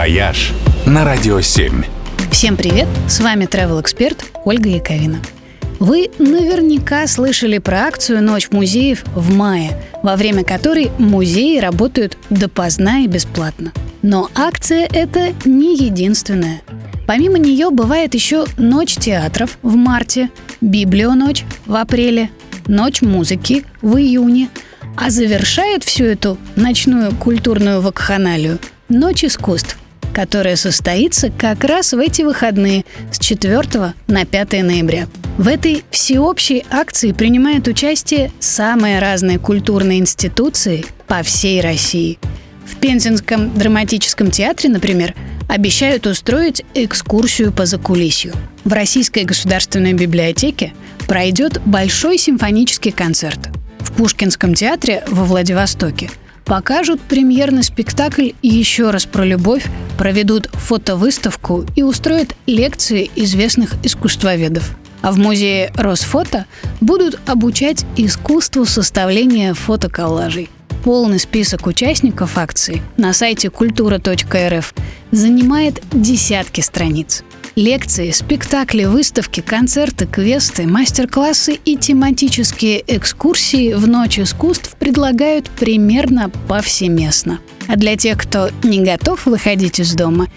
«Вояж» на Радио 7. Всем привет! С вами travel эксперт Ольга Яковина. Вы наверняка слышали про акцию «Ночь музеев» в мае, во время которой музеи работают допоздна и бесплатно. Но акция эта не единственная. Помимо нее бывает еще «Ночь театров» в марте, «Библионочь» в апреле, «Ночь музыки» в июне, а завершает всю эту ночную культурную вакханалию «Ночь искусств», которая состоится как раз в эти выходные с 4 на 5 ноября. В этой всеобщей акции принимают участие самые разные культурные институции по всей России. В Пензенском драматическом театре, например, обещают устроить экскурсию по закулисью. В Российской государственной библиотеке пройдет большой симфонический концерт. В Пушкинском театре во Владивостоке покажут премьерный спектакль «Еще раз про любовь», проведут фотовыставку и устроят лекции известных искусствоведов. А в музее Росфото будут обучать искусству составления фотоколлажей. Полный список участников акции на сайте культура.рф занимает десятки страниц. Лекции, спектакли, выставки, концерты, квесты, мастер-классы и тематические экскурсии в Ночь искусств предлагают примерно повсеместно. А для тех, кто не готов выходить из дома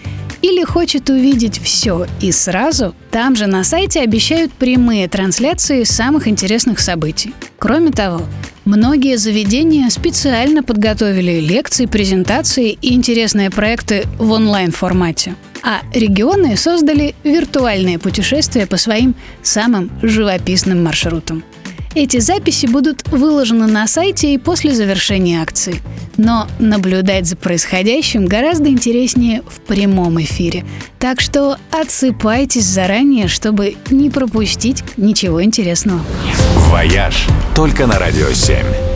или хочет увидеть все и сразу, там же на сайте обещают прямые трансляции самых интересных событий. Кроме того, Многие заведения специально подготовили лекции, презентации и интересные проекты в онлайн-формате. А регионы создали виртуальные путешествия по своим самым живописным маршрутам. Эти записи будут выложены на сайте и после завершения акции. Но наблюдать за происходящим гораздо интереснее в прямом эфире. Так что отсыпайтесь заранее, чтобы не пропустить ничего интересного. «Вояж» только на Радио 7.